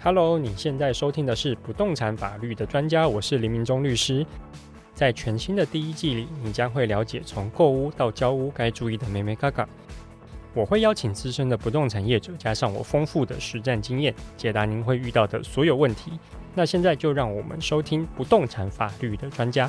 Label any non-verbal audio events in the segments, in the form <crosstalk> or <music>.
Hello，你现在收听的是不动产法律的专家，我是林明忠律师。在全新的第一季里，你将会了解从购屋到交屋该注意的眉眉角角。我会邀请资深的不动产业者，加上我丰富的实战经验，解答您会遇到的所有问题。那现在就让我们收听不动产法律的专家。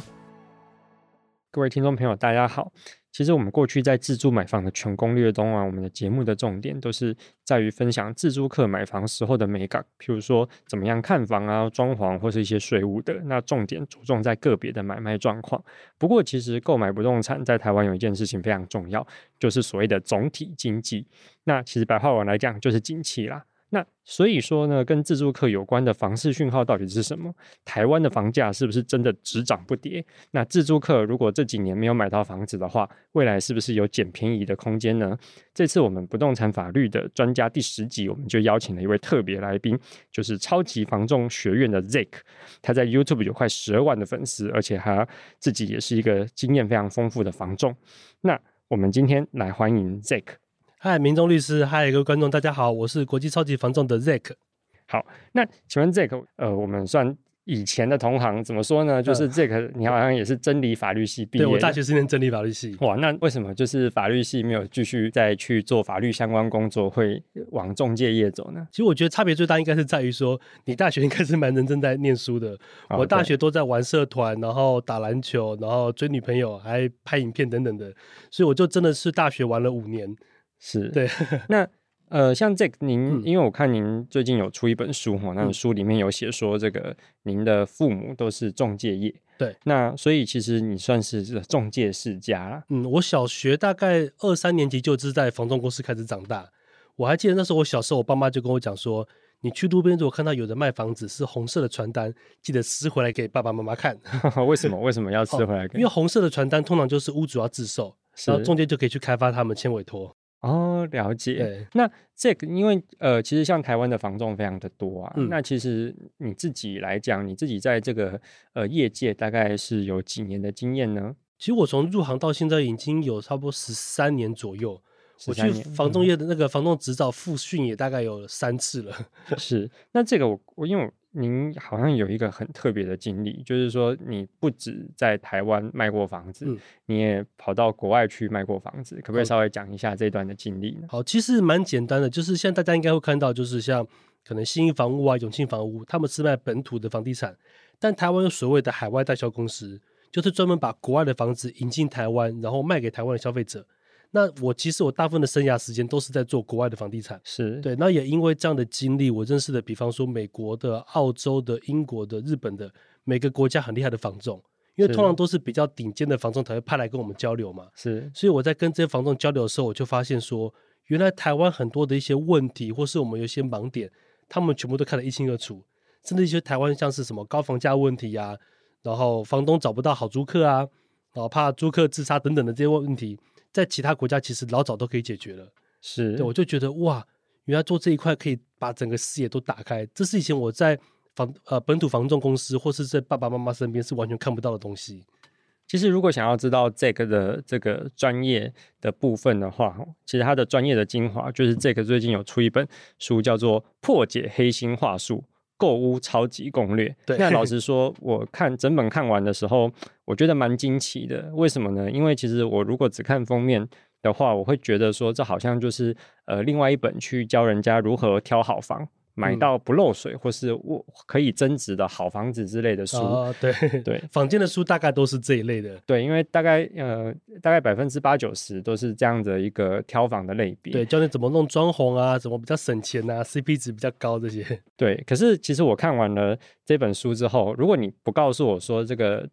各位听众朋友，大家好。其实我们过去在自住买房的全攻略中啊，我们的节目的重点都是在于分享自住客买房时候的美感，譬如说怎么样看房啊、装潢或是一些税务的。那重点着重在个别的买卖状况。不过，其实购买不动产在台湾有一件事情非常重要，就是所谓的总体经济。那其实白话文来讲，就是景气啦。那所以说呢，跟自住客有关的房市讯号到底是什么？台湾的房价是不是真的只涨不跌？那自住客如果这几年没有买到房子的话，未来是不是有捡便宜的空间呢？这次我们不动产法律的专家第十集，我们就邀请了一位特别来宾，就是超级房仲学院的 Zack，他在 YouTube 有快十二万的粉丝，而且他自己也是一个经验非常丰富的房仲。那我们今天来欢迎 Zack。嗨，明忠律师，嗨，各位观众，大家好，我是国际超级防重的 Zack。好，那请问 Zack，呃，我们算以前的同行，怎么说呢？就是 Zack，你好像也是真理法律系毕业的。对，我大学是念真理法律系。哇，那为什么就是法律系没有继续再去做法律相关工作，会往中介业走呢？其实我觉得差别最大应该是在于说，你大学应该是蛮认真在念书的，我大学都在玩社团，然后打篮球，然后追女朋友，还拍影片等等的，所以我就真的是大学玩了五年。是对，<laughs> 那呃，像这个您，嗯、因为我看您最近有出一本书哈，那个、书里面有写说，这个您的父母都是中介业，对，那所以其实你算是中介世家啦。嗯，我小学大概二三年级就是在房仲公司开始长大，我还记得那时候我小时候，我爸妈就跟我讲说，你去路边如果看到有人卖房子是红色的传单，记得撕回来给爸爸妈妈看。<laughs> 为什么？为什么要撕回来给？因为红色的传单通常就是屋主要自售，然后中介就可以去开发他们签委托。哦，了解。那这个，因为呃，其实像台湾的房仲非常的多啊。嗯、那其实你自己来讲，你自己在这个呃业界大概是有几年的经验呢？其实我从入行到现在已经有差不多十三年左右。我去房仲业的那个房仲执照复训也大概有三次了。是，那这个我我因为我。您好像有一个很特别的经历，就是说你不止在台湾卖过房子，嗯、你也跑到国外去卖过房子，可不可以稍微讲一下这段的经历呢？好，其实蛮简单的，就是现在大家应该会看到，就是像可能信义房屋啊、永庆房屋，他们是卖本土的房地产，但台湾有所谓的海外代销公司，就是专门把国外的房子引进台湾，然后卖给台湾的消费者。那我其实我大部分的生涯时间都是在做国外的房地产，是对。那也因为这样的经历，我认识的，比方说美国的、澳洲的、英国的、日本的，每个国家很厉害的房仲，因为通常都是比较顶尖的房仲才会派来跟我们交流嘛。是，所以我在跟这些房仲交流的时候，我就发现说，原来台湾很多的一些问题，或是我们有一些盲点，他们全部都看得一清二楚。甚至一些台湾像是什么高房价问题呀、啊，然后房东找不到好租客啊，然后怕租客自杀等等的这些问题。在其他国家其实老早都可以解决了，是对，我就觉得哇，原来做这一块可以把整个视野都打开，这是以前我在房呃本土房仲公司或是在爸爸妈妈身边是完全看不到的东西。其实如果想要知道这个的这个专业的部分的话，其实它的专业的精华就是这个最近有出一本书叫做《破解黑心话术》。购物超级攻略。对，那老实说，我看整本看完的时候，我觉得蛮惊奇的。为什么呢？因为其实我如果只看封面的话，我会觉得说，这好像就是呃另外一本去教人家如何挑好房。买到不漏水或是我可以增值的好房子之类的书，哦、对对，<laughs> 房间的书大概都是这一类的。对，因为大概呃大概百分之八九十都是这样的一个挑房的类别。对，教你怎么弄装潢啊，怎么比较省钱啊，CP 值比较高这些。对，可是其实我看完了这本书之后，如果你不告诉我说这个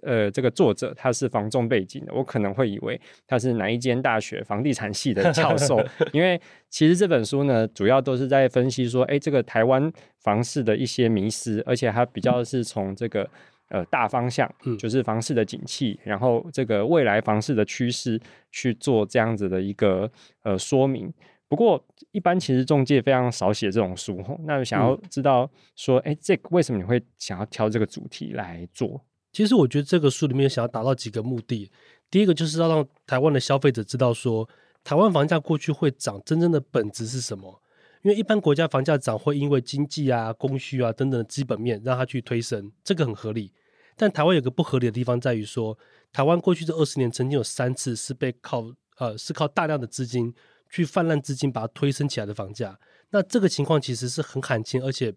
呃这个作者他是房仲背景的，我可能会以为他是哪一间大学房地产系的教授，<laughs> 因为其实这本书呢主要都是在分析说，哎。这个台湾房市的一些迷失，而且它比较是从这个呃大方向，就是房市的景气，然后这个未来房市的趋势去做这样子的一个呃说明。不过一般其实中介非常少写这种书，那想要知道说，哎，这为什么你会想要挑这个主题来做？其实我觉得这个书里面想要达到几个目的，第一个就是要让台湾的消费者知道说，台湾房价过去会涨，真正的本质是什么。因为一般国家房价涨会因为经济啊、供需啊等等的基本面让它去推升，这个很合理。但台湾有个不合理的地方在于说，台湾过去这二十年曾经有三次是被靠呃是靠大量的资金去泛滥资金把它推升起来的房价，那这个情况其实是很罕见，而且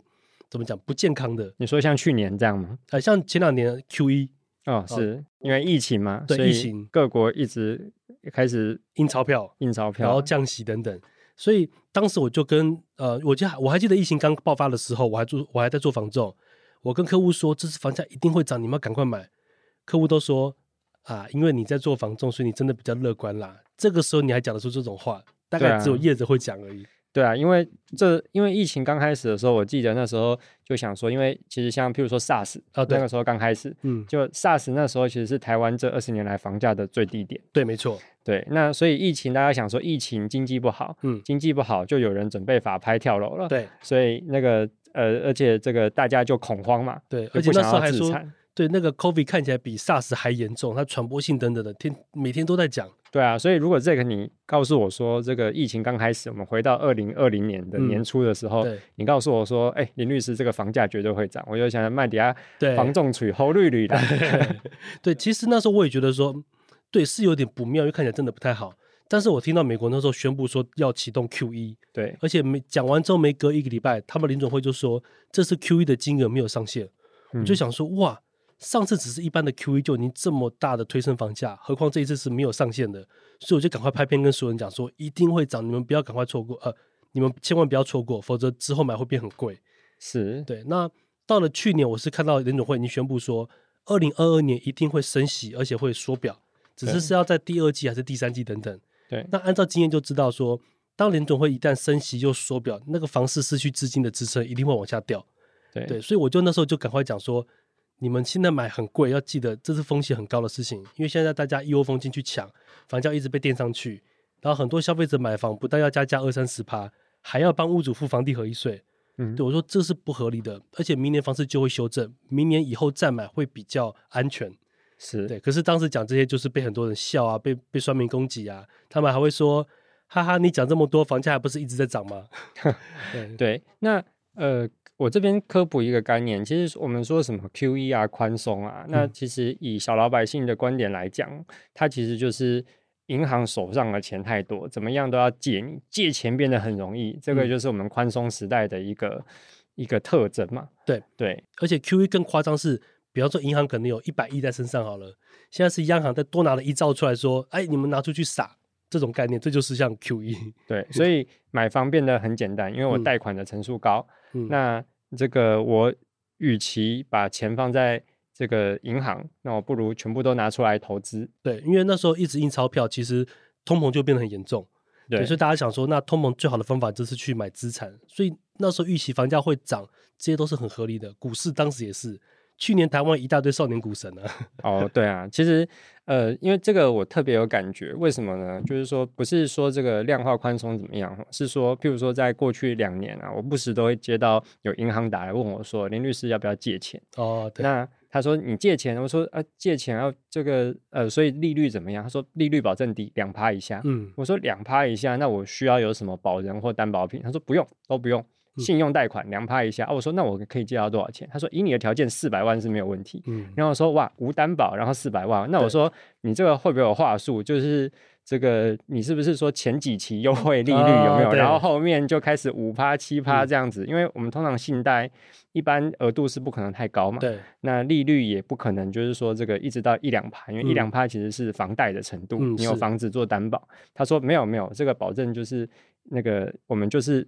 怎么讲不健康的。你说像去年这样吗？呃，像前两年 Q 一哦，是、哦、因为疫情嘛，对，疫情各国一直开始印钞票、印钞票，然后降息等等。所以当时我就跟呃，我记得我还记得疫情刚爆发的时候，我还做我还在做房仲，我跟客户说，这次房价一定会涨，你们要赶快买。客户都说啊，因为你在做房仲，所以你真的比较乐观啦。这个时候你还讲得出这种话，大概只有叶子会讲而已。对啊，因为这因为疫情刚开始的时候，我记得那时候就想说，因为其实像譬如说 SARS 啊，那个时候刚开始，嗯，就 SARS 那时候其实是台湾这二十年来房价的最低点。对，没错。对，那所以疫情大家想说疫情经济不好，嗯，经济不好就有人准备法拍跳楼了。对，所以那个呃，而且这个大家就恐慌嘛。对，而且那时候还说，对那个 COVID 看起来比 SARS 还严重，它传播性等等的，天每天都在讲。对啊，所以如果这个你告诉我说，这个疫情刚开始，我们回到二零二零年的年初的时候，嗯、你告诉我说，哎，林律师，这个房价绝对会涨，我就想卖底下房仲取红绿绿的。<laughs> <laughs> 对，其实那时候我也觉得说，对，是有点不妙，因为看起来真的不太好。但是我听到美国那时候宣布说要启动 QE，对，而且没讲完之后没隔一个礼拜，他们林总会就说这次 QE 的金额没有上限，嗯、我就想说哇。上次只是一般的 QE 就已经这么大的推升房价，何况这一次是没有上限的，所以我就赶快拍片跟所有人讲说一定会涨，你们不要赶快错过，呃，你们千万不要错过，否则之后买会变很贵。是对。那到了去年，我是看到联总会已经宣布说，二零二二年一定会升息，而且会缩表，只是是要在第二季还是第三季等等。对。那按照经验就知道说，当联总会一旦升息又缩表，那个房市失去资金的支撑，一定会往下掉。对对，所以我就那时候就赶快讲说。你们现在买很贵，要记得这是风险很高的事情，因为现在大家一窝蜂进去抢，房价一直被垫上去，然后很多消费者买房不但要加价二三十趴，还要帮屋主付房地合一税。嗯，对我说这是不合理的，而且明年房市就会修正，明年以后再买会比较安全。是对，可是当时讲这些就是被很多人笑啊，被被酸民攻击啊，他们还会说，哈哈，你讲这么多，房价还不是一直在涨吗？<laughs> 对对，那呃。我这边科普一个概念，其实我们说什么 QE 啊、宽松啊，那其实以小老百姓的观点来讲，嗯、它其实就是银行手上的钱太多，怎么样都要借你，借钱变得很容易，这个就是我们宽松时代的一个、嗯、一个特征嘛。对对，而且 QE 更夸张是，比方说银行可能有一百亿在身上好了，现在是央行再多拿了一兆出来说，哎，你们拿出去撒，这种概念，这就是像 QE。对，所 <laughs> 以买房变得很简单，因为我贷款的成数高，嗯、那。这个我与其把钱放在这个银行，那我不如全部都拿出来投资。对，因为那时候一直印钞票，其实通膨就变得很严重。对，对，所以大家想说，那通膨最好的方法就是去买资产。所以那时候预期房价会涨，这些都是很合理的。股市当时也是。去年台湾一大堆少年股神啊！<laughs> 哦，对啊，其实呃，因为这个我特别有感觉，为什么呢？就是说不是说这个量化宽松怎么样，是说譬如说在过去两年啊，我不时都会接到有银行打来问我说，林律师要不要借钱？哦，对。那他说你借钱，我说啊借钱要这个呃，所以利率怎么样？他说利率保证低两趴以下。嗯，我说两趴以下，那我需要有什么保人或担保品？他说不用，都不用。信用贷款两趴一下，哦，我说那我可以借到多少钱？他说以你的条件四百万是没有问题。嗯，然后我说哇无担保，然后四百万，那我说你这个会不会有话术？就是这个你是不是说前几期优惠利率有没有？哦、然后后面就开始五趴七趴这样子？嗯、因为我们通常信贷一般额度是不可能太高嘛。对，那利率也不可能就是说这个一直到一两趴，因为一两趴其实是房贷的程度，嗯、你有房子做担保。嗯、他说没有没有，这个保证就是那个我们就是。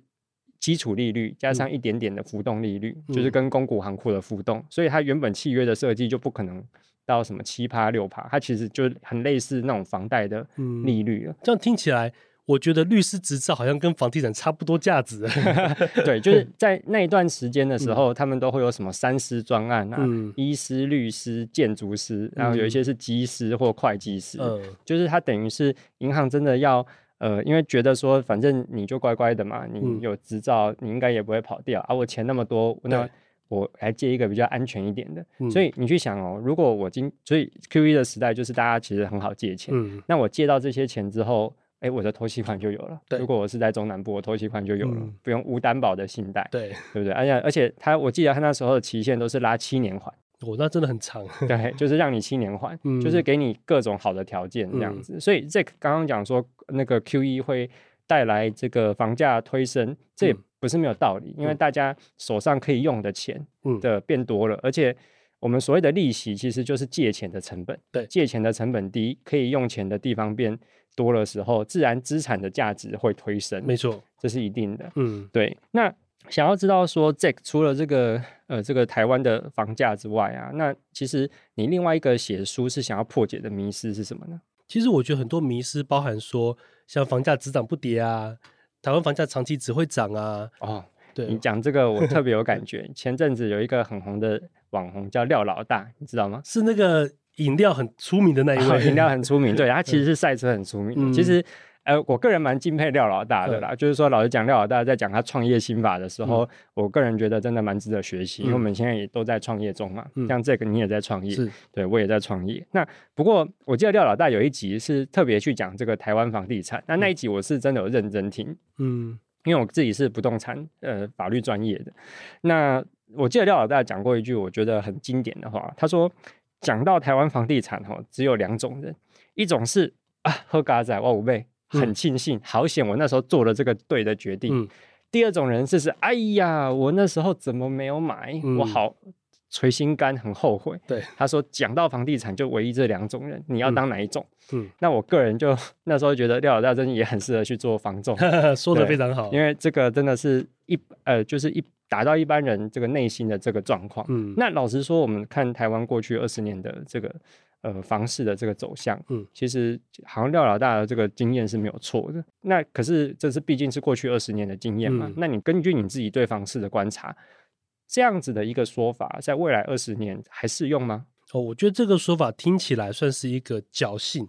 基础利率加上一点点的浮动利率，嗯、就是跟公股行库的浮动，嗯、所以它原本契约的设计就不可能到什么七趴六趴，它其实就很类似那种房贷的利率了、嗯。这样听起来，我觉得律师执照好像跟房地产差不多价值。<laughs> 对，就是 <laughs> 在那一段时间的时候，嗯、他们都会有什么三师专案啊，嗯、医师、律师、建筑师，然后有一些是机师或会计师，嗯、就是它等于是银行真的要。呃，因为觉得说，反正你就乖乖的嘛，你有执照，嗯、你应该也不会跑掉。而、啊、我钱那么多，那我来借一个比较安全一点的。嗯、所以你去想哦，如果我今，所以 QE 的时代就是大家其实很好借钱。嗯、那我借到这些钱之后，哎，我的头期款就有了。对，如果我是在中南部，我头期款就有了，嗯、不用无担保的信贷。对，对不对？而且而且他，我记得他那时候的期限都是拉七年还。哦，那真的很长。<laughs> 对，就是让你七年还，嗯、就是给你各种好的条件这样子。嗯、所以这刚刚讲说那个 QE 会带来这个房价推升，这也不是没有道理，嗯、因为大家手上可以用的钱的变多了，嗯、而且我们所谓的利息其实就是借钱的成本。对，借钱的成本低，可以用钱的地方变多的时候，自然资产的价值会推升。没错，这是一定的。嗯，对。那想要知道说，Jack 除了这个呃这个台湾的房价之外啊，那其实你另外一个写书是想要破解的迷思是什么呢？其实我觉得很多迷思包含说，像房价只涨不跌啊，台湾房价长期只会涨啊。哦，对，你讲这个我特别有 <laughs> 感觉。前阵子有一个很红的网红叫廖老大，你知道吗？是那个饮料很出名的那一位，饮料很出名，<laughs> 对，他其实是赛车很出名。嗯、其实。呃，我个人蛮敬佩廖老大的啦，嗯、就是说，老实讲，廖老大在讲他创业心法的时候，嗯、我个人觉得真的蛮值得学习，嗯、因为我们现在也都在创业中嘛，嗯、像这个你也在创业，是对我也在创业。那不过我记得廖老大有一集是特别去讲这个台湾房地产，那那一集我是真的有认真听，嗯，因为我自己是不动产呃法律专业的。那我记得廖老大讲过一句我觉得很经典的话，他说讲到台湾房地产哈，只有两种人，一种是啊喝嘎仔哇五倍。很庆幸，好险我那时候做了这个对的决定。嗯、第二种人是是，哎呀，我那时候怎么没有买？嗯、我好捶心肝，很后悔。对，他说讲到房地产就唯一这两种人，你要当哪一种？嗯，那我个人就 <laughs> 那时候觉得廖老大真的也很适合去做房仲，<laughs> 说的非常好。因为这个真的是一呃，就是一达到一般人这个内心的这个状况。嗯，那老实说，我们看台湾过去二十年的这个。呃，房市的这个走向，嗯，其实好像廖老大的这个经验是没有错的。那可是这是毕竟是过去二十年的经验嘛？嗯、那你根据你自己对房市的观察，这样子的一个说法，在未来二十年还适用吗？哦，我觉得这个说法听起来算是一个侥幸。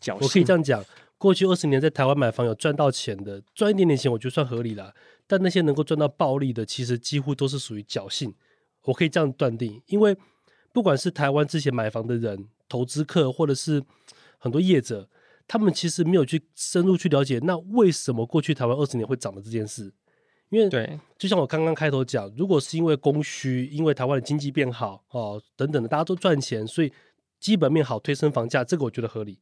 侥幸，我可以这样讲，过去二十年在台湾买房有赚到钱的，赚一点点钱，我觉得算合理了。但那些能够赚到暴利的，其实几乎都是属于侥幸。我可以这样断定，因为不管是台湾之前买房的人。投资客或者是很多业者，他们其实没有去深入去了解，那为什么过去台湾二十年会涨的这件事？因为对，就像我刚刚开头讲，如果是因为供需，因为台湾的经济变好哦等等的，大家都赚钱，所以基本面好推升房价，这个我觉得合理。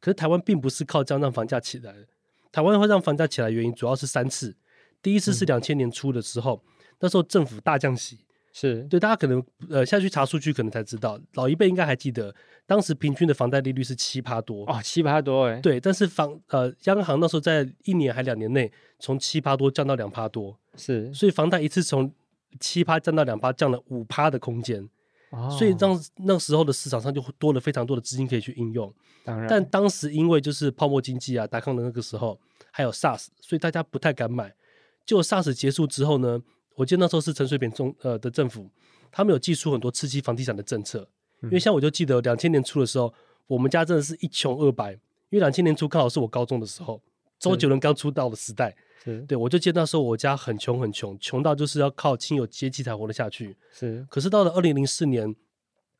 可是台湾并不是靠这样让房价起来的，台湾会让房价起来的原因主要是三次，第一次是两千年初的时候，嗯、那时候政府大降息。是。对，大家可能呃下去查数据，可能才知道，老一辈应该还记得，当时平均的房贷利率是七趴多哦，七趴多哎，对，但是房呃央行那时候在一年还两年内从七趴多降到两趴多，是，所以房贷一次从七趴降到两趴，降了五趴的空间，哦，所以让那时候的市场上就多了非常多的资金可以去应用，当然，但当时因为就是泡沫经济啊，达康的那个时候还有 SARS，所以大家不太敢买，就 SARS 结束之后呢？我记得那时候是陈水扁中呃的政府，他们有祭出很多刺激房地产的政策。因为像我就记得两千年初的时候，我们家真的是一穷二白。因为两千年初刚好是我高中的时候，周杰伦刚出道的时代。是对，我就记得那时候我家很穷很穷，穷到就是要靠亲友接济才活得下去。是，可是到了二零零四年，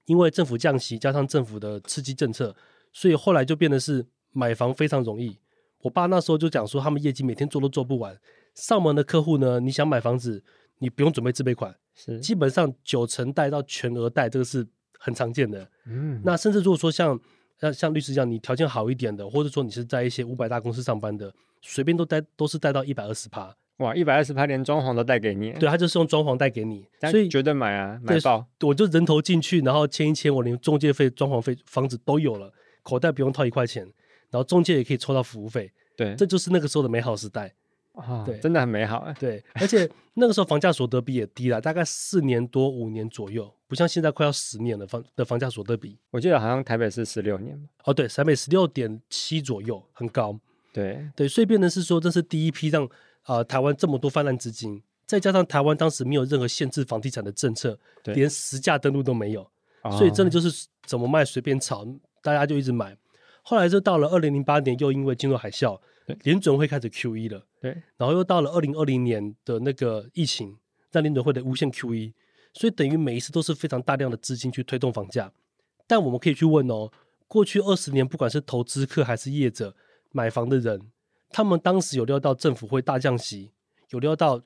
因为政府降息加上政府的刺激政策，所以后来就变得是买房非常容易。我爸那时候就讲说，他们业绩每天做都做不完，上门的客户呢，你想买房子。你不用准备自备款，是基本上九成贷到全额贷，这个是很常见的。嗯，那甚至如果说像像像律师这样，你条件好一点的，或者说你是在一些五百大公司上班的，随便都贷都是贷到一百二十趴。哇，一百二十趴连装潢都贷给你？对，他就是用装潢贷给你，所以绝对买啊，买爆！我就人头进去，然后签一签，我连中介费、装潢费、房子都有了，口袋不用掏一块钱，然后中介也可以抽到服务费。对，这就是那个时候的美好时代。啊，对，真的很美好啊。对，而且那个时候房价所得比也低了，大概四年多五年左右，不像现在快要十年了房的房价所得比。我记得好像台北是十六年。哦，对，台北十六点七左右，很高。对对，所以变成是说，这是第一批让啊、呃、台湾这么多泛滥资金，再加上台湾当时没有任何限制房地产的政策，对连实价登录都没有，哦、所以真的就是怎么卖随便炒，大家就一直买。后来就到了二零零八年，又因为金融海啸。联准会开始 QE 了，对，然后又到了二零二零年的那个疫情，让联准会的无限 QE，所以等于每一次都是非常大量的资金去推动房价。但我们可以去问哦，过去二十年，不管是投资客还是业者买房的人，他们当时有料到政府会大降息，有料到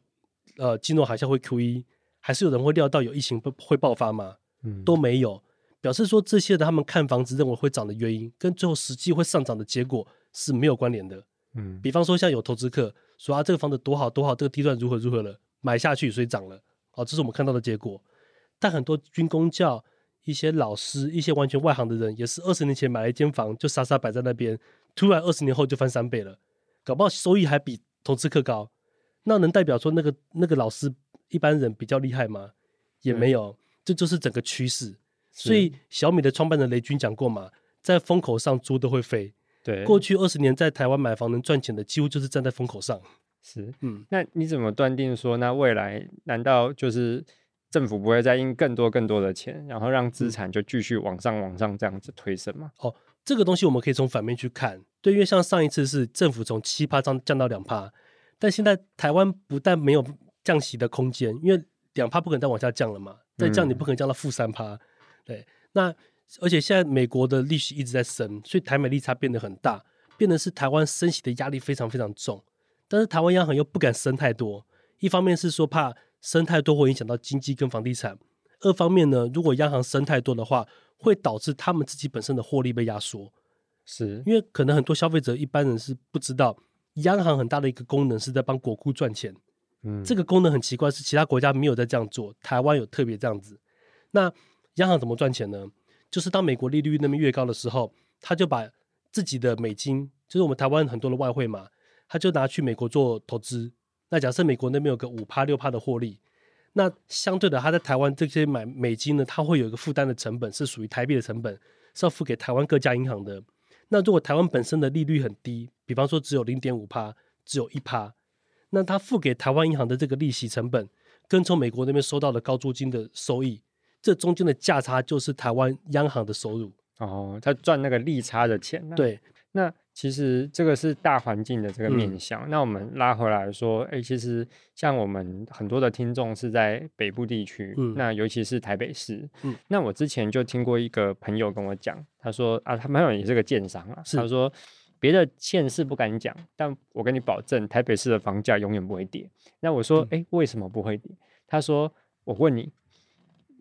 呃金融海啸会 QE，还是有人会料到有疫情会爆发吗？嗯，都没有，表示说这些的他们看房子认为会涨的原因，跟最后实际会上涨的结果是没有关联的。嗯，比方说像有投资客说啊，这个房子多好多好，这个地段如何如何了，买下去所以涨了，哦，这是我们看到的结果。但很多军工教、一些老师、一些完全外行的人，也是二十年前买了一间房，就傻傻摆在那边，突然二十年后就翻三倍了，搞不好收益还比投资客高。那能代表说那个那个老师一般人比较厉害吗？也没有，这就是整个趋势。所以小米的创办人雷军讲过嘛，在风口上猪都会飞。对，过去二十年在台湾买房能赚钱的，几乎就是站在风口上。是，嗯，那你怎么断定说，那未来难道就是？政府不会再印更多更多的钱，然后让资产就继续往上往上这样子推升吗？哦，这个东西我们可以从反面去看，对，因为像上一次是政府从七趴降降到两趴，但现在台湾不但没有降息的空间，因为两趴不可能再往下降了嘛，再降你不可能降到负三趴，对，那而且现在美国的利息一直在升，所以台美利差变得很大，变得是台湾升息的压力非常非常重，但是台湾央行又不敢升太多，一方面是说怕。升太多会影响到经济跟房地产。二方面呢，如果央行升太多的话，会导致他们自己本身的获利被压缩。是因为可能很多消费者一般人是不知道，央行很大的一个功能是在帮国库赚钱。嗯，这个功能很奇怪，是其他国家没有在这样做，台湾有特别这样子。那央行怎么赚钱呢？就是当美国利率那边越高的时候，他就把自己的美金，就是我们台湾很多的外汇嘛，他就拿去美国做投资。那假设美国那边有个五趴六趴的获利，那相对的，他在台湾这些买美金呢，他会有一个负担的成本，是属于台币的成本，是要付给台湾各家银行的。那如果台湾本身的利率很低，比方说只有零点五趴，只有一趴，那他付给台湾银行的这个利息成本，跟从美国那边收到的高租金的收益，这中间的价差就是台湾央行的收入。哦，他赚那个利差的钱呢？对，那。其实这个是大环境的这个面向。嗯、那我们拉回来说，哎，其实像我们很多的听众是在北部地区，嗯、那尤其是台北市。嗯、那我之前就听过一个朋友跟我讲，他说啊，他朋友也是个建商啊，是他说别的县市不敢讲，但我跟你保证，台北市的房价永远不会跌。那我说，哎、嗯，为什么不会跌？他说，我问你。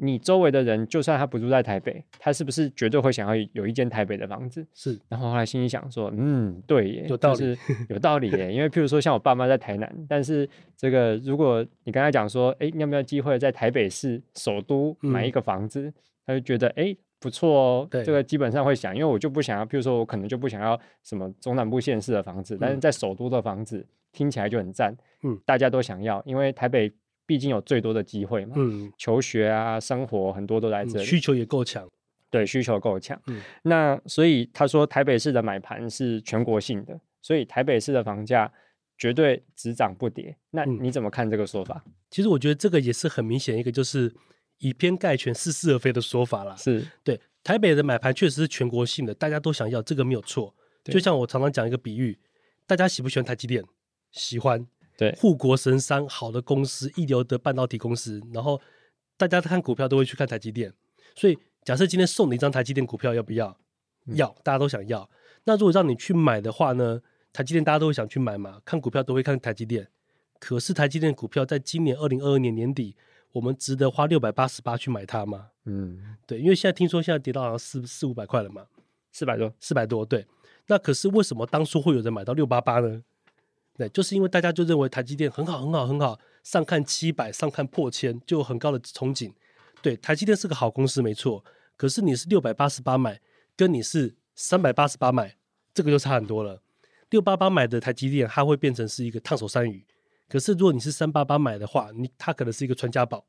你周围的人，就算他不住在台北，他是不是绝对会想要有一间台北的房子？是。然后后来心里想说，嗯，对耶，有道理，就是有道理耶。因为譬如说，像我爸妈在台南，但是这个如果你跟他讲说，哎，你有没有机会在台北市首都买一个房子？嗯、他就觉得，哎，不错哦。对。这个基本上会想，因为我就不想要，譬如说我可能就不想要什么中南部县市的房子，嗯、但是在首都的房子听起来就很赞，嗯，大家都想要，因为台北。毕竟有最多的机会嘛，嗯，求学啊，生活很多都来这里，需求也够强，对，需求够强，嗯，那所以他说台北市的买盘是全国性的，所以台北市的房价绝对只涨不跌。那你怎么看这个说法？嗯，其实我觉得这个也是很明显一个就是以偏概全、似是而非的说法啦。是对台北的买盘确实是全国性的，大家都想要，这个没有错。就像我常常讲一个比喻，大家喜不喜欢台积电？喜欢。对，护国神山，好的公司，一流的半导体公司，然后大家看股票都会去看台积电。所以假设今天送你一张台积电股票，要不要？嗯、要，大家都想要。那如果让你去买的话呢？台积电大家都会想去买嘛，看股票都会看台积电。可是台积电股票在今年二零二二年年底，我们值得花六百八十八去买它吗？嗯，对，因为现在听说现在跌到好像四四五百块了嘛，四百多，四百多，对。那可是为什么当初会有人买到六八八呢？对，就是因为大家就认为台积电很好，很好，很好，上看七百，上看破千，就有很高的憧憬。对，台积电是个好公司，没错。可是你是六百八十八买，跟你是三百八十八买，这个就差很多了。六八八买的台积电，它会变成是一个烫手山芋。可是如果你是三八八买的话，你它可能是一个传家宝。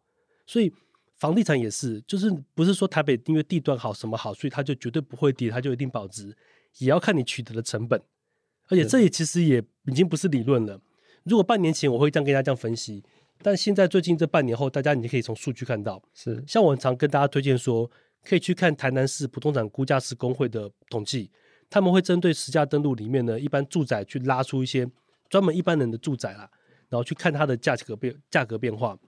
所以房地产也是，就是不是说台北因为地段好什么好，所以它就绝对不会跌，它就一定保值，也要看你取得的成本。而且这也其实也已经不是理论了。如果半年前我会这样跟大家这样分析，但现在最近这半年后，大家你可以从数据看到，是像我很常跟大家推荐说，可以去看台南市不动产估价师工会的统计，他们会针对实价登录里面呢，一般住宅去拉出一些专门一般人的住宅啦，然后去看它的价格变价格变化。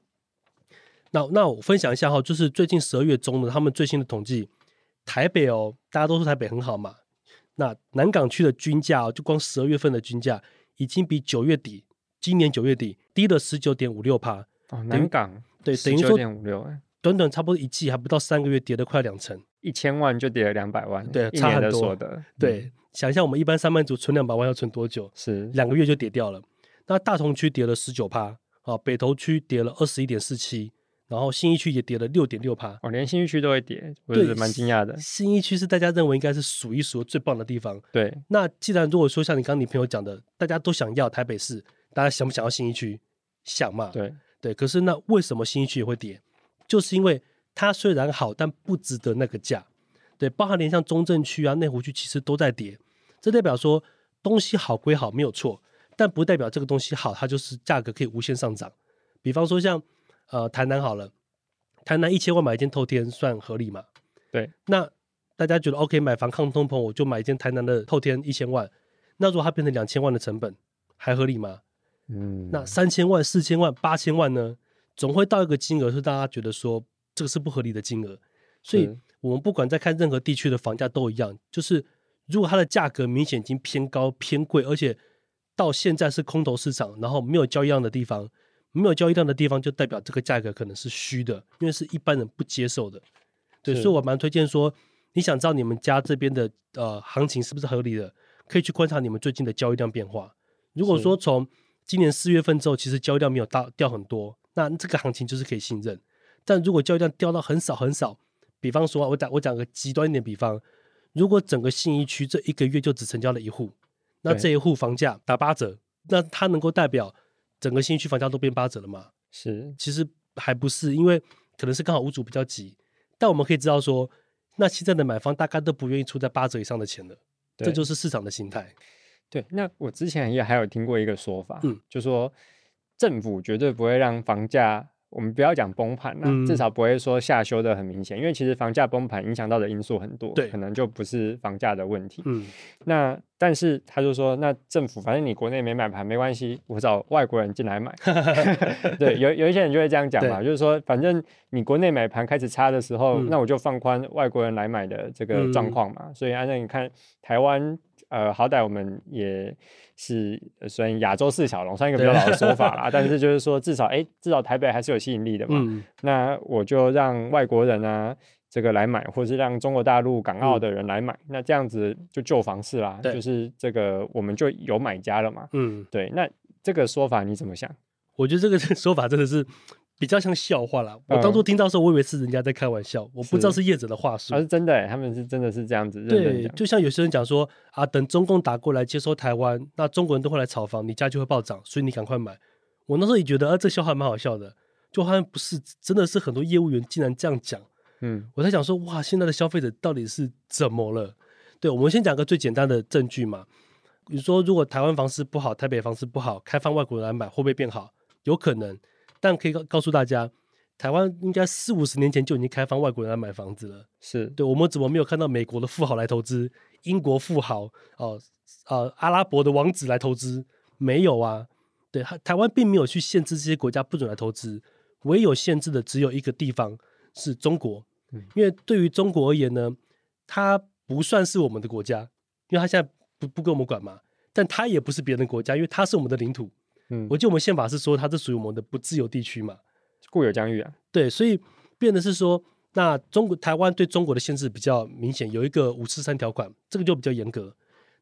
那那我分享一下哈，就是最近十二月中的他们最新的统计，台北哦，大家都说台北很好嘛。那南港区的均价哦，就光十二月份的均价已经比九月底今年九月底低了十九点五六趴。哦，南港对，等于说点五六，短短差不多一季还不到三个月，跌了快两成，一千万就跌了两百万，对，差很多。的对，嗯、想一下我们一般上班族存两百万要存多久？是两个月就跌掉了。那大同区跌了十九趴，啊，北投区跌了二十一点四七。然后新一区也跌了六点六趴，哦，连新一区都会跌，我觉得蛮惊讶的。新一区是大家认为应该是数一数最棒的地方。对，那既然如果说像你刚刚你朋友讲的，大家都想要台北市，大家想不想要新一区？想嘛？对对。可是那为什么新一区也会跌？就是因为它虽然好，但不值得那个价。对，包含连像中正区啊、内湖区其实都在跌，这代表说东西好归好没有错，但不代表这个东西好，它就是价格可以无限上涨。比方说像。呃，台南好了，台南一千万买一间透天算合理吗？对，那大家觉得 OK，买房抗通膨，我就买一间台南的透天一千万。那如果它变成两千万的成本，还合理吗？嗯，那三千万、四千万、八千万呢？总会到一个金额是大家觉得说这个是不合理的金额。所以我们不管在看任何地区的房价都一样，就是如果它的价格明显已经偏高、偏贵，而且到现在是空头市场，然后没有交易量的地方。没有交易量的地方，就代表这个价格可能是虚的，因为是一般人不接受的。对，所以我蛮推荐说，你想知道你们家这边的呃行情是不是合理的，可以去观察你们最近的交易量变化。如果说从今年四月份之后，其实交易量没有大掉很多，那这个行情就是可以信任。但如果交易量掉到很少很少，比方说，我打我讲个极端一点比方，如果整个信义区这一个月就只成交了一户，那这一户房价打八折，那它能够代表？整个新区房价都变八折了嘛？是，其实还不是，因为可能是刚好屋主比较急，但我们可以知道说，那现在的买方大概都不愿意出在八折以上的钱了，这就是市场的心态。对，那我之前也还有听过一个说法，嗯，就说政府绝对不会让房价。我们不要讲崩盘了，嗯、至少不会说下修的很明显，因为其实房价崩盘影响到的因素很多，对，可能就不是房价的问题。嗯，那但是他就说，那政府反正你国内没买盘没关系，我找外国人进来买。<laughs> 对，有有一些人就会这样讲嘛，就是说反正你国内买盘开始差的时候，嗯、那我就放宽外国人来买的这个状况嘛。嗯、所以按照你看台湾。呃，好歹我们也是虽然亚洲四小龙，算一个比较老的说法啦，<laughs> 但是就是说至少哎、欸，至少台北还是有吸引力的嘛。嗯、那我就让外国人啊这个来买，或是让中国大陆、港澳的人来买，嗯、那这样子就旧房市啦，就是这个我们就有买家了嘛。嗯，对，那这个说法你怎么想？我觉得这个 <laughs> 说法真的是。比较像笑话啦。我当初听到的时候，我以为是人家在开玩笑，嗯、我不知道是业者的话术。是，是真的，他们是真的是这样子。对，就像有些人讲说啊，等中共打过来接收台湾，那中国人都会来炒房，你家就会暴涨，所以你赶快买。我那时候也觉得啊，这笑话蛮好笑的，就好像不是真的是很多业务员竟然这样讲。嗯，我在想说，哇，现在的消费者到底是怎么了？对，我们先讲个最简单的证据嘛。你说如果台湾房市不好，台北房市不好，开放外国人来买会不会变好？有可能。但可以告告诉大家，台湾应该四五十年前就已经开放外国人来买房子了。是对，我们怎么没有看到美国的富豪来投资，英国富豪哦，呃，阿拉伯的王子来投资？没有啊。对，台湾并没有去限制这些国家不准来投资，唯有限制的只有一个地方是中国。嗯，因为对于中国而言呢，它不算是我们的国家，因为它现在不不跟我们管嘛。但它也不是别人的国家，因为它是我们的领土。嗯，我记得我们宪法是说它是属于我们的不自由地区嘛，固有疆域啊。对，所以变的是说，那中国台湾对中国的限制比较明显，有一个五四三条款，这个就比较严格。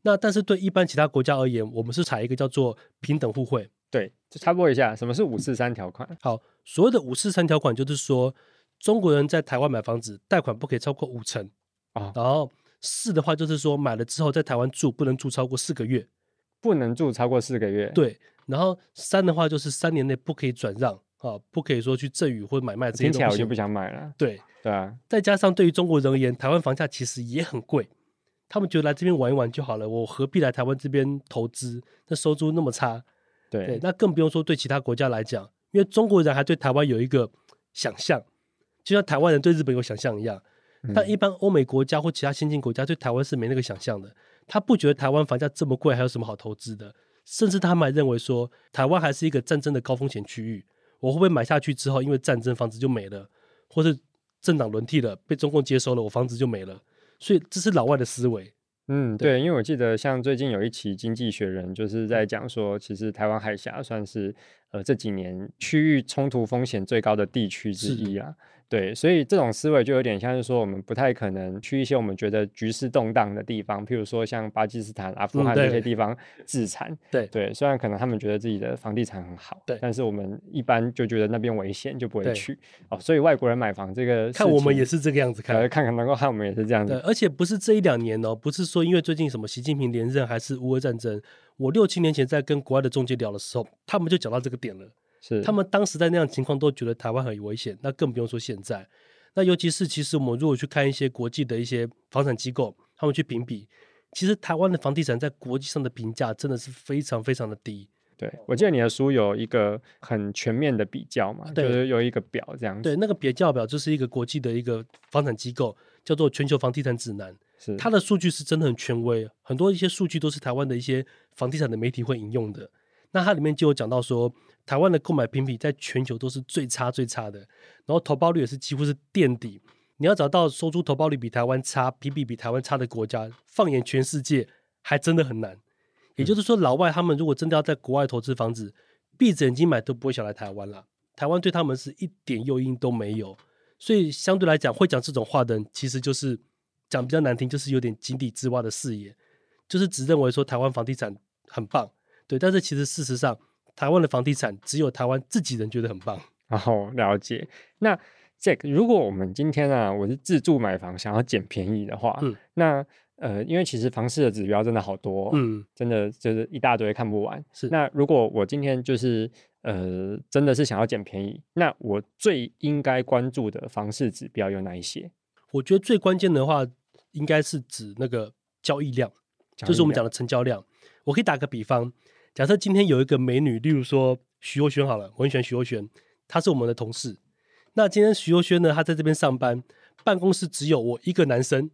那但是对一般其他国家而言，我们是采一个叫做平等互惠。对，就插播一下，什么是五四三条款？好，所谓的五四三条款就是说，中国人在台湾买房子，贷款不可以超过五成啊。然后四的话就是说，买了之后在台湾住不能住超过四个月，不能住超过四个月。对。然后三的话就是三年内不可以转让啊，不可以说去赠与或买卖这些东西。听起来我就不想买了。对对啊，再加上对于中国人而言，台湾房价其实也很贵，他们觉得来这边玩一玩就好了，我何必来台湾这边投资？那收租那么差，对，对，那更不用说对其他国家来讲，因为中国人还对台湾有一个想象，就像台湾人对日本有想象一样，嗯、但一般欧美国家或其他先进国家对台湾是没那个想象的，他不觉得台湾房价这么贵，还有什么好投资的？甚至他们还认为说，台湾还是一个战争的高风险区域。我会不会买下去之后，因为战争房子就没了，或是政党轮替了，被中共接收了，我房子就没了？所以这是老外的思维。嗯，对，因为我记得像最近有一期《经济学人》就是在讲说，其实台湾海峡算是呃这几年区域冲突风险最高的地区之一啊。对，所以这种思维就有点像是说，我们不太可能去一些我们觉得局势动荡的地方，譬如说像巴基斯坦、阿富汗这些地方置产。<laughs> 嗯、对对，虽然可能他们觉得自己的房地产很好，对，但是我们一般就觉得那边危险，就不会去。哦，所以外国人买房这个，看我们也是这个样子看，看看能够看我们也是这样子。对，而且不是这一两年哦，不是说因为最近什么习近平连任还是乌俄战争，我六七年前在跟国外的中介聊的时候，他们就讲到这个点了。是，他们当时在那样情况都觉得台湾很危险，那更不用说现在。那尤其是，其实我们如果去看一些国际的一些房产机构，他们去评比，其实台湾的房地产在国际上的评价真的是非常非常的低。对，我记得你的书有一个很全面的比较嘛，对，就是有一个表这样子。对，那个比较表就是一个国际的一个房产机构，叫做全球房地产指南。是，它的数据是真的很权威，很多一些数据都是台湾的一些房地产的媒体会引用的。那它里面就有讲到说，台湾的购买评比在全球都是最差最差的，然后投报率也是几乎是垫底。你要找到收租投报率比台湾差、评比比台湾差的国家，放眼全世界还真的很难。也就是说，老外他们如果真的要在国外投资房子，闭着眼睛买都不会想来台湾了。台湾对他们是一点诱因都没有，所以相对来讲，会讲这种话的人，其实就是讲比较难听，就是有点井底之蛙的视野，就是只认为说台湾房地产很棒。对，但是其实事实上，台湾的房地产只有台湾自己人觉得很棒。然后了解。那 Jack，如果我们今天啊，我是自住买房，想要捡便宜的话，嗯，那呃，因为其实房市的指标真的好多，嗯，真的就是一大堆看不完。是。那如果我今天就是呃，真的是想要捡便宜，那我最应该关注的房市指标有哪一些？我觉得最关键的话，应该是指那个交易量，交易量，就是我们讲的成交量。我可以打个比方。假设今天有一个美女，例如说徐若瑄好了，我很喜欢徐若瑄，她是我们的同事。那今天徐若瑄呢，她在这边上班，办公室只有我一个男生，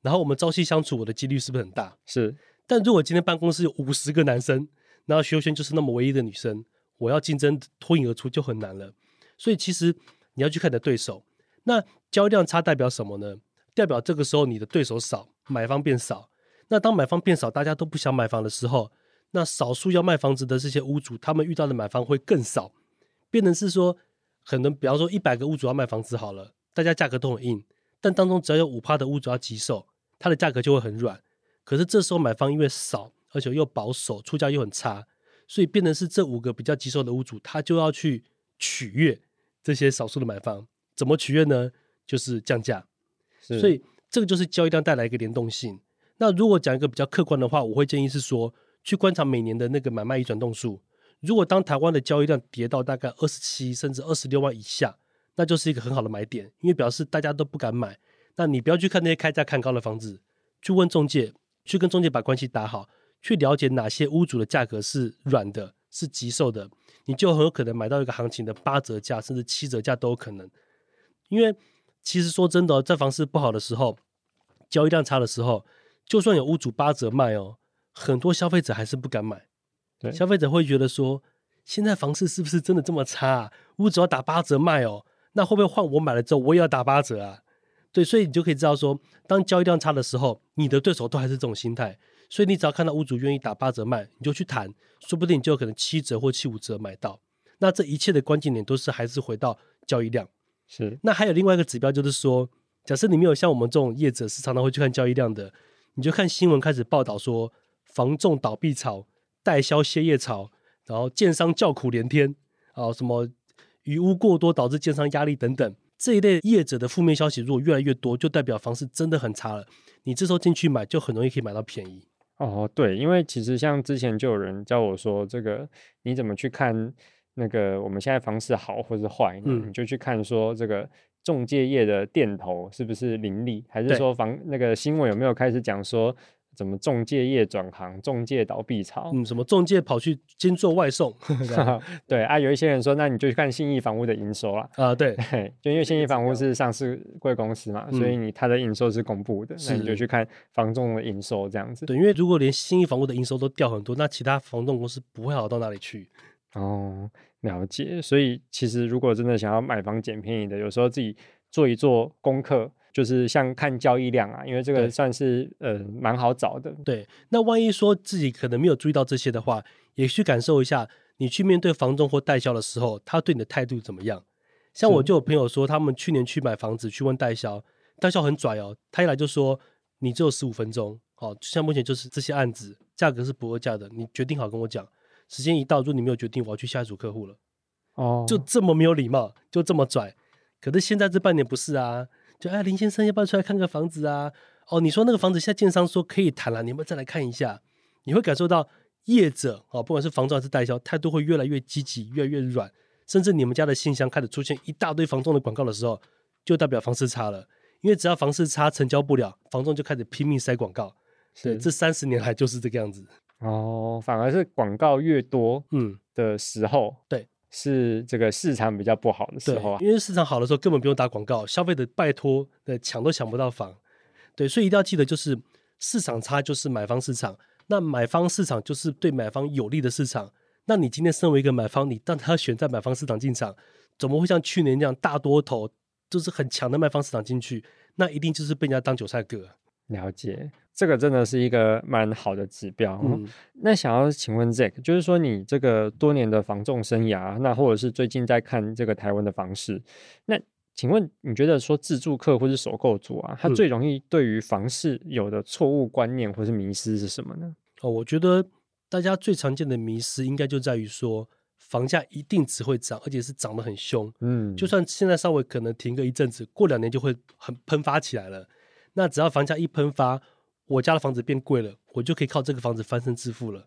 然后我们朝夕相处，我的几率是不是很大？是。但如果今天办公室有五十个男生，然后徐若瑄就是那么唯一的女生，我要竞争脱颖而出就很难了。所以其实你要去看你的对手。那交易量差代表什么呢？代表这个时候你的对手少，买方变少。那当买方变少，大家都不想买房的时候。那少数要卖房子的这些屋主，他们遇到的买方会更少，变成是说，可能比方说一百个屋主要卖房子好了，大家价格都很硬，但当中只要有五趴的屋主要急售，它的价格就会很软。可是这时候买方因为少，而且又保守，出价又很差，所以变成是这五个比较急售的屋主，他就要去取悦这些少数的买方。怎么取悦呢？就是降价。所以这个就是交易量带来一个联动性。那如果讲一个比较客观的话，我会建议是说。去观察每年的那个买卖移转动数，如果当台湾的交易量跌到大概二十七甚至二十六万以下，那就是一个很好的买点，因为表示大家都不敢买。那你不要去看那些开价看高的房子，去问中介，去跟中介把关系打好，去了解哪些屋主的价格是软的，是急售的，你就很有可能买到一个行情的八折价甚至七折价都有可能。因为其实说真的，在房市不好的时候，交易量差的时候，就算有屋主八折卖哦。很多消费者还是不敢买，对，消费者会觉得说，现在房市是不是真的这么差啊？屋主要打八折卖哦，那会不会换我买了之后我也要打八折啊？对，所以你就可以知道说，当交易量差的时候，你的对手都还是这种心态，所以你只要看到屋主愿意打八折卖，你就去谈，说不定你就有可能七折或七五折买到。那这一切的关键点都是还是回到交易量。是，那还有另外一个指标就是说，假设你没有像我们这种业者是常常会去看交易量的，你就看新闻开始报道说。房仲倒闭潮、代销歇业潮，然后建商叫苦连天啊，什么余屋过多导致建商压力等等，这一类业者的负面消息如果越来越多，就代表房市真的很差了。你这时候进去买，就很容易可以买到便宜。哦，对，因为其实像之前就有人教我说，这个你怎么去看那个我们现在房市好或是坏？嗯，你就去看说这个中介业的店头是不是林立，还是说房那个新闻有没有开始讲说。怎么中介业转行，中介倒闭潮？嗯，什么中介跑去兼做外送？<laughs> 对啊，有一些人说，那你就去看信义房屋的营收啦。啊，对，<laughs> 就因为信义房屋是上市贵公司嘛，所以你它的营收是公布的，那你就去看房仲的营收这样子。对，因为如果连信义房屋的营收都掉很多，那其他房仲公司不会好到哪里去。哦，了解。所以其实如果真的想要买房捡便宜的，有时候自己做一做功课。就是像看交易量啊，因为这个算是呃蛮好找的。对，那万一说自己可能没有注意到这些的话，也去感受一下，你去面对房仲或代销的时候，他对你的态度怎么样？像我就有朋友说，他们去年去买房子去问代销，代销很拽哦，他一来就说你只有十五分钟，好，像目前就是这些案子价格是不二价的，你决定好跟我讲，时间一到，如果你没有决定，我要去下一组客户了。哦，就这么没有礼貌，就这么拽。可是现在这半年不是啊，就哎林先生要不要出来看个房子啊？哦，你说那个房子现在建商说可以谈了，你们再来看一下，你会感受到业者哦，不管是房仲还是代销，态度会越来越积极，越来越软，甚至你们家的信箱开始出现一大堆房仲的广告的时候，就代表房市差了。因为只要房市差，成交不了，房仲就开始拼命塞广告。是，这三十年来就是这个样子。哦，反而是广告越多，嗯的时候，嗯、对。是这个市场比较不好的时候啊，因为市场好的时候根本不用打广告，消费者拜托的抢都抢不到房，对，所以一定要记得，就是市场差就是买方市场，那买方市场就是对买方有利的市场。那你今天身为一个买方，你当他选在买方市场进场，怎么会像去年那样大多头就是很强的卖方市场进去？那一定就是被人家当韭菜割。了解，这个真的是一个蛮好的指标。嗯，那想要请问 Zack，就是说你这个多年的防重生涯，那或者是最近在看这个台湾的房市，那请问你觉得说自住客或是首购族啊，他最容易对于房市有的错误观念或是迷失是什么呢？哦，我觉得大家最常见的迷失应该就在于说，房价一定只会涨，而且是涨得很凶。嗯，就算现在稍微可能停个一阵子，过两年就会很喷发起来了。那只要房价一喷发，我家的房子变贵了，我就可以靠这个房子翻身致富了。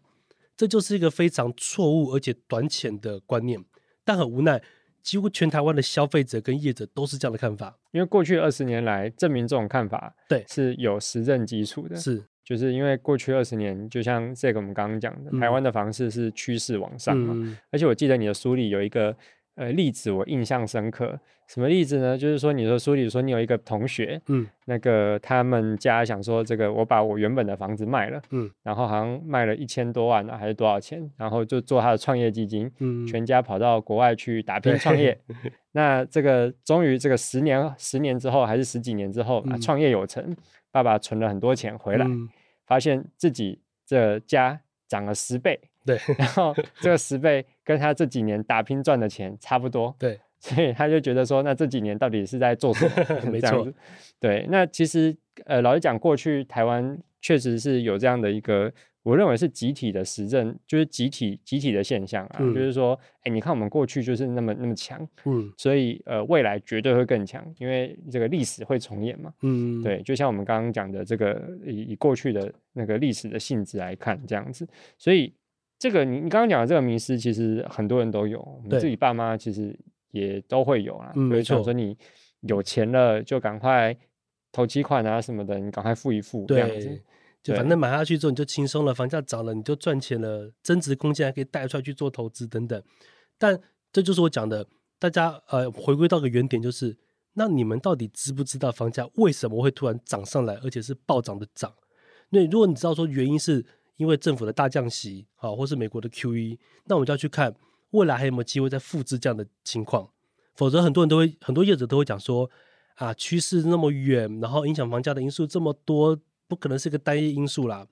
这就是一个非常错误而且短浅的观念，但很无奈，几乎全台湾的消费者跟业者都是这样的看法。因为过去二十年来，证明这种看法对是有实证基础的。是，就是因为过去二十年，就像这个我们刚刚讲的，嗯、台湾的房市是趋势往上嘛。嗯、而且我记得你的书里有一个。呃，例子我印象深刻，什么例子呢？就是说，你说书里说你有一个同学，嗯，那个他们家想说，这个我把我原本的房子卖了，嗯，然后好像卖了一千多万还是多少钱，然后就做他的创业基金，嗯，全家跑到国外去打拼创业。<laughs> 那这个终于这个十年十年之后还是十几年之后啊，创业有成，爸爸存了很多钱回来，发现自己这家涨了十倍。对，<laughs> 然后这个十倍跟他这几年打拼赚的钱差不多，对，<laughs> 所以他就觉得说，那这几年到底是在做什么？<laughs> 没错，对，那其实呃，老实讲，过去台湾确实是有这样的一个。我认为是集体的实证，就是集体集体的现象啊，嗯、就是说，哎，你看我们过去就是那么那么强，嗯，所以呃，未来绝对会更强，因为这个历史会重演嘛，嗯，对，就像我们刚刚讲的这个以以过去的那个历史的性质来看，这样子，所以这个你你刚刚讲的这个迷失，其实很多人都有，我们自己爸妈其实也都会有啊，嗯、比如说你有钱了就赶快投期款啊什么的，你赶快付一付，这样子。就反正买下去之后你就轻松了，房价涨了你就赚钱了，增值空间还可以带出来去做投资等等。但这就是我讲的，大家呃回归到个原点，就是那你们到底知不知道房价为什么会突然涨上来，而且是暴涨的涨？那如果你知道说原因是因为政府的大降息，好，或是美国的 QE，那我们就要去看未来还有没有机会再复制这样的情况。否则很多人都会很多业者都会讲说啊，趋势那么远，然后影响房价的因素这么多。不可能是一个单一因素啦，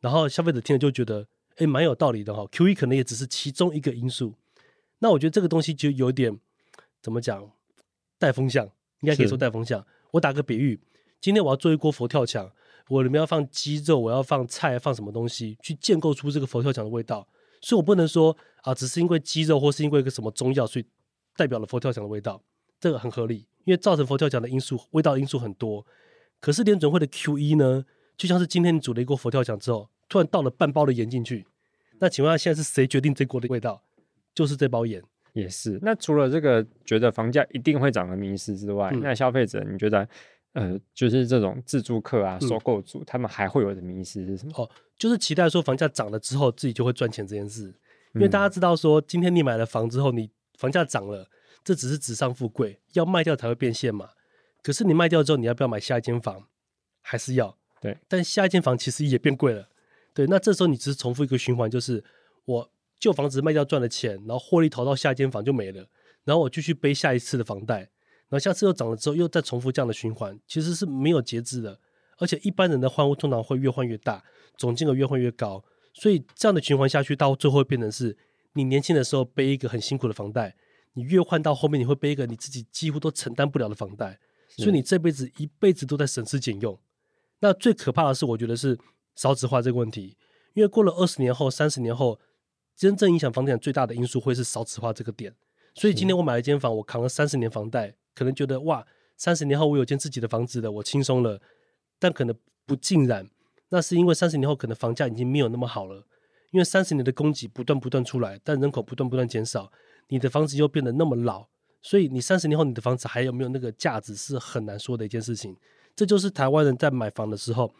然后消费者听了就觉得，哎，蛮有道理的哈。QE 可能也只是其中一个因素，那我觉得这个东西就有点怎么讲，带风向，应该可以说带风向。我打个比喻，今天我要做一锅佛跳墙，我里面要放鸡肉，我要放菜，放什么东西去建构出这个佛跳墙的味道，所以我不能说啊，只是因为鸡肉或是因为一个什么中药，所以代表了佛跳墙的味道，这个很合理，因为造成佛跳墙的因素，味道的因素很多。可是联准会的 QE 呢，就像是今天你煮了一锅佛跳墙之后，突然倒了半包的盐进去，那请问下现在是谁决定这锅的味道？就是这包盐。也是。那除了这个觉得房价一定会涨的迷失之外，嗯、那消费者你觉得，呃，就是这种自住客啊、收购族，嗯、他们还会有的迷思是什么？哦，就是期待说房价涨了之后自己就会赚钱这件事。因为大家知道说，今天你买了房之后，你房价涨了，这只是纸上富贵，要卖掉才会变现嘛。可是你卖掉之后，你要不要买下一间房？还是要对，但下一间房其实也变贵了。对，那这时候你只是重复一个循环，就是我旧房子卖掉赚了钱，然后获利投到下一间房就没了，然后我继续背下一次的房贷，后下次又涨了之后又再重复这样的循环，其实是没有节制的。而且一般人的换屋通常会越换越大，总金额越换越高，所以这样的循环下去，到最后会变成是你年轻的时候背一个很辛苦的房贷，你越换到后面你会背一个你自己几乎都承担不了的房贷，所以你这辈子一辈子都在省吃俭用。那最可怕的是，我觉得是少子化这个问题，因为过了二十年后、三十年后，真正影响房地产最大的因素会是少子化这个点。所以今天我买了一间房，我扛了三十年房贷，可能觉得哇，三十年后我有间自己的房子了，我轻松了。但可能不尽然，那是因为三十年后可能房价已经没有那么好了，因为三十年的供给不断不断出来，但人口不断不断减少，你的房子又变得那么老，所以你三十年后你的房子还有没有那个价值是很难说的一件事情。这就是台湾人在买房的时候，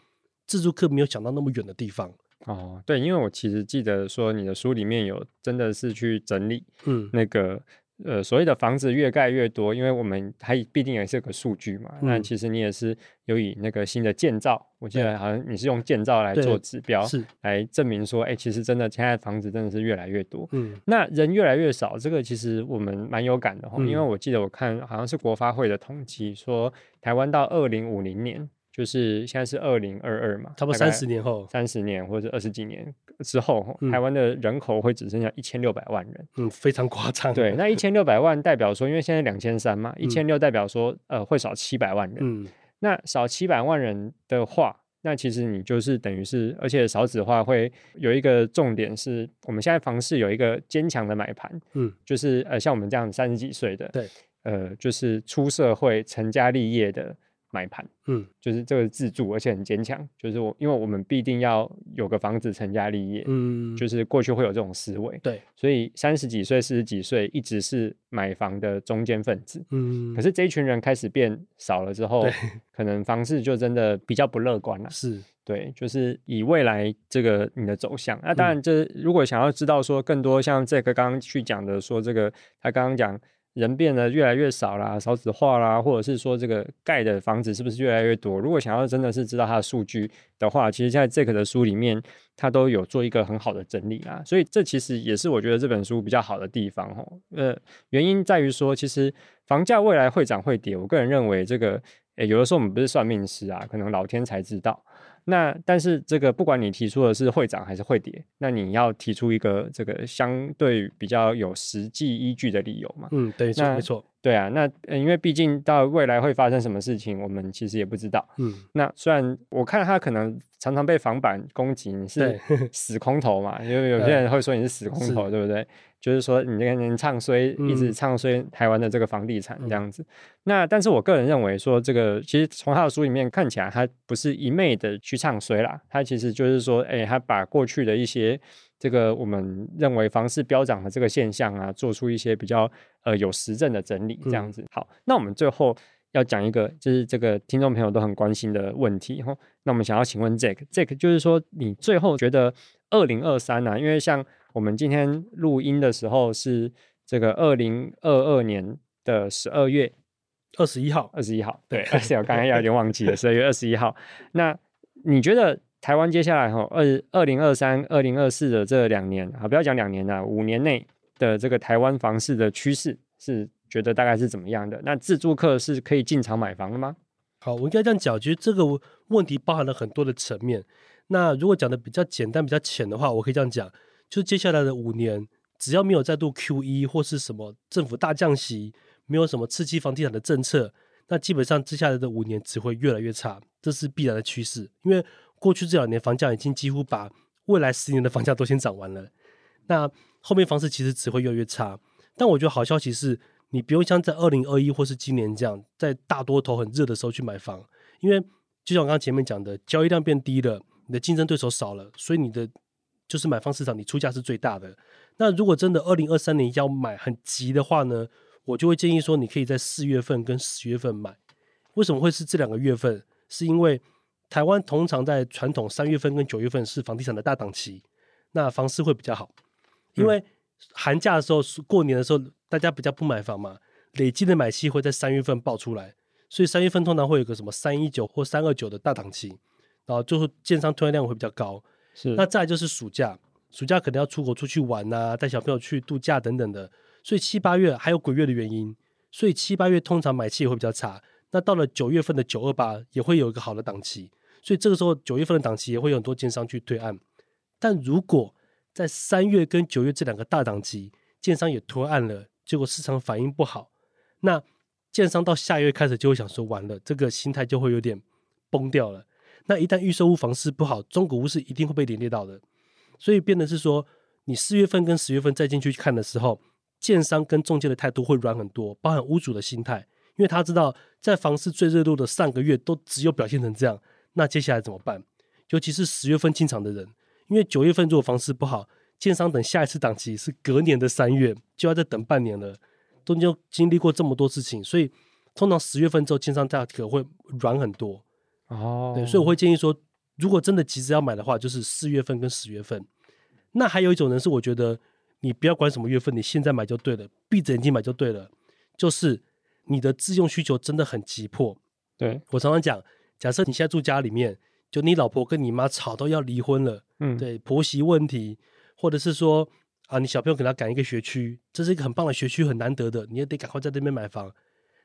自住客没有想到那么远的地方。哦，对，因为我其实记得说你的书里面有真的是去整理，嗯，那个。呃，所谓的房子越盖越多，因为我们它毕竟也是个数据嘛。那、嗯、其实你也是有以那个新的建造，我记得好像你是用建造来做指标，是来证明说，哎、欸，其实真的现在房子真的是越来越多。嗯，那人越来越少，这个其实我们蛮有感的哈、嗯。因为我记得我看好像是国发会的统计说，台湾到二零五零年。就是现在是二零二二嘛，差不多三十年后，三十年或者二十几年之后，嗯、台湾的人口会只剩下一千六百万人，嗯，非常夸张。对，那一千六百万代表说，因为现在两千三嘛，一千六代表说，呃，会少七百万人。嗯，那少七百万人的话，那其实你就是等于是，而且少子化会有一个重点是，我们现在房市有一个坚强的买盘，嗯，就是呃，像我们这样三十几岁的，对，呃，就是出社会成家立业的。买盘，嗯，就是这个自住，而且很坚强。就是我，因为我们必定要有个房子成家立业，嗯，就是过去会有这种思维，对，所以三十几岁、四十几岁一直是买房的中间分子，嗯。可是这一群人开始变少了之后，可能房市就真的比较不乐观了。<laughs> 是，对，就是以未来这个你的走向。那当然，这如果想要知道说更多，像这个刚刚去讲的，说这个他刚刚讲。人变得越来越少啦，少子化啦，或者是说这个盖的房子是不是越来越多？如果想要真的是知道它的数据的话，其实在这个的书里面，它都有做一个很好的整理啦。所以这其实也是我觉得这本书比较好的地方哦。呃，原因在于说，其实房价未来会涨会跌，我个人认为这个，诶，有的时候我们不是算命师啊，可能老天才知道。那但是这个不管你提出的是会涨还是会跌，那你要提出一个这个相对比较有实际依据的理由嘛？嗯，对，没错，对啊，那因为毕竟到未来会发生什么事情，我们其实也不知道。嗯，那虽然我看他可能常常被房板攻击，你是 <laughs> 死空头嘛？因为有些人会说你是死空头，对不对？就是说，你这个人唱衰，一直唱衰台湾的这个房地产这样子。嗯、那但是我个人认为说，这个其实从他的书里面看起来，他不是一昧的去唱衰啦。他其实就是说，哎、欸，他把过去的一些这个我们认为房市飙涨的这个现象啊，做出一些比较呃有实证的整理这样子。好，那我们最后要讲一个，就是这个听众朋友都很关心的问题哈。那我们想要请问 Jack，Jack 就是说，你最后觉得二零二三呢？因为像我们今天录音的时候是这个二零二二年的十二月二十一号，二十一号，对，<laughs> 而且我刚才有点忘记了，十二月二十一号。<laughs> 那你觉得台湾接下来哈二二零二三、二零二四的这两年啊，不要讲两年了，五年内的这个台湾房市的趋势是觉得大概是怎么样的？那自住客是可以进场买房的吗？好，我应该这样讲，其实这个问题包含了很多的层面。那如果讲的比较简单、比较浅的话，我可以这样讲。就接下来的五年，只要没有再度 QE 或是什么政府大降息，没有什么刺激房地产的政策，那基本上接下来的五年只会越来越差，这是必然的趋势。因为过去这两年房价已经几乎把未来十年的房价都先涨完了，那后面房市其实只会越来越差。但我觉得好消息是，你不用像在二零二一或是今年这样，在大多头很热的时候去买房，因为就像我刚刚前面讲的，交易量变低了，你的竞争对手少了，所以你的。就是买方市场，你出价是最大的。那如果真的二零二三年要买很急的话呢，我就会建议说，你可以在四月份跟十月份买。为什么会是这两个月份？是因为台湾通常在传统三月份跟九月份是房地产的大档期，那房市会比较好。因为寒假的时候、过年的时候，大家比较不买房嘛，累积的买气会在三月份爆出来，所以三月份通常会有个什么三一九或三二九的大档期，然后就是建商推量会比较高。是，那再来就是暑假，暑假可能要出国出去玩呐、啊，带小朋友去度假等等的，所以七八月还有鬼月的原因，所以七八月通常买气也会比较差。那到了九月份的九二八也会有一个好的档期，所以这个时候九月份的档期也会有很多建商去推案。但如果在三月跟九月这两个大档期，建商也推案了，结果市场反应不好，那建商到下月开始就会想说，完了，这个心态就会有点崩掉了。那一旦预售屋房市不好，中古屋是一定会被连累到的。所以变的是说，你四月份跟十月份再进去看的时候，建商跟中介的态度会软很多，包含屋主的心态，因为他知道在房市最热络的上个月都只有表现成这样，那接下来怎么办？尤其是十月份进场的人。因为九月份如果房市不好，建商等下一次档期是隔年的三月，就要再等半年了，中间经历过这么多事情，所以通常十月份之后，建商价格会软很多。哦，对，所以我会建议说，如果真的急着要买的话，就是四月份跟十月份。那还有一种人是，我觉得你不要管什么月份，你现在买就对了，闭着眼睛买就对了。就是你的自用需求真的很急迫。对，我常常讲，假设你现在住家里面。就你老婆跟你妈吵到要离婚了，嗯，对婆媳问题，或者是说啊，你小朋友给他赶一个学区，这是一个很棒的学区，很难得的，你也得赶快在那边买房。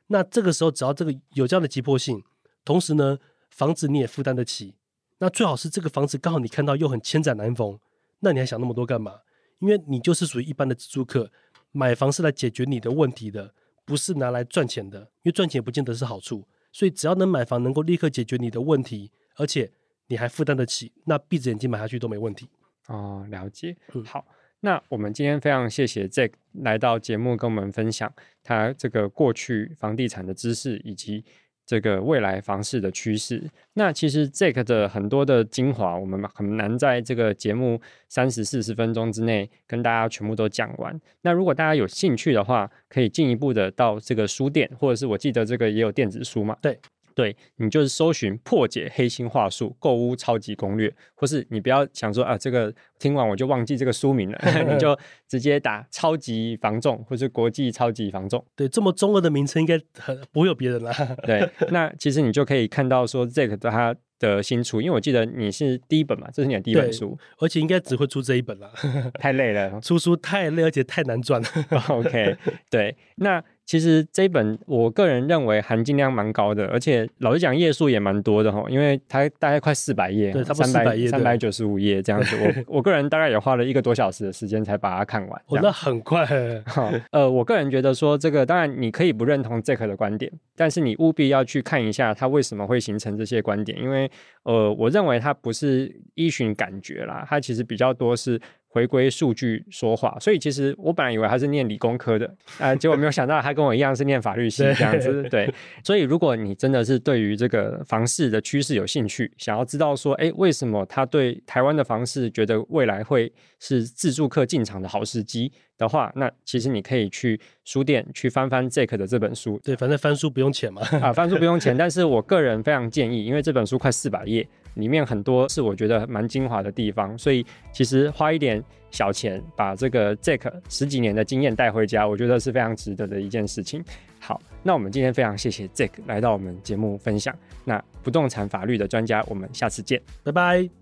那这个时候，只要这个有这样的急迫性，同时呢，房子你也负担得起，那最好是这个房子刚好你看到又很千载难逢，那你还想那么多干嘛？因为你就是属于一般的自住客，买房是来解决你的问题的，不是拿来赚钱的，因为赚钱不见得是好处。所以只要能买房，能够立刻解决你的问题，而且你还负担得起，那闭着眼睛买下去都没问题。哦，了解。嗯、好，那我们今天非常谢谢 Jack 来到节目跟我们分享他这个过去房地产的知识以及这个未来房市的趋势。那其实 Jack 的很多的精华，我们很难在这个节目三十四十分钟之内跟大家全部都讲完。那如果大家有兴趣的话，可以进一步的到这个书店，或者是我记得这个也有电子书嘛？对。对，你就是搜寻破解黑心话术购物超级攻略，或是你不要想说啊，这个听完我就忘记这个书名了，<laughs> 你就直接打超级防重或是国际超级防重。对，这么中二的名称应该很不会有别人啦。<laughs> 对，那其实你就可以看到说这个它的新出，因为我记得你是第一本嘛，这是你的第一本书，而且应该只会出这一本了，太累了，<laughs> 出书太累，而且太难赚了。OK，对，那。其实这一本我个人认为含金量蛮高的，而且老实讲页数也蛮多的哈，因为它大概快四百页，对，差不多四百页，三百九十五页这样子。我 <laughs> 我个人大概也花了一个多小时的时间才把它看完。哦，那很快。好，呃，我个人觉得说这个，当然你可以不认同 Jack 的观点，但是你务必要去看一下他为什么会形成这些观点，因为呃，我认为他不是依循感觉啦，他其实比较多是。回归数据说话，所以其实我本来以为他是念理工科的，啊、呃，结果没有想到他跟我一样是念法律系这样子，对。所以如果你真的是对于这个房市的趋势有兴趣，想要知道说，哎，为什么他对台湾的房市觉得未来会是自助客进场的好时机的话，那其实你可以去书店去翻翻 Jack 的这本书。对，反正翻书不用钱嘛，啊，翻书不用钱，但是我个人非常建议，因为这本书快四百页。里面很多是我觉得蛮精华的地方，所以其实花一点小钱把这个 Jack 十几年的经验带回家，我觉得是非常值得的一件事情。好，那我们今天非常谢谢 Jack 来到我们节目分享。那不动产法律的专家，我们下次见，拜拜。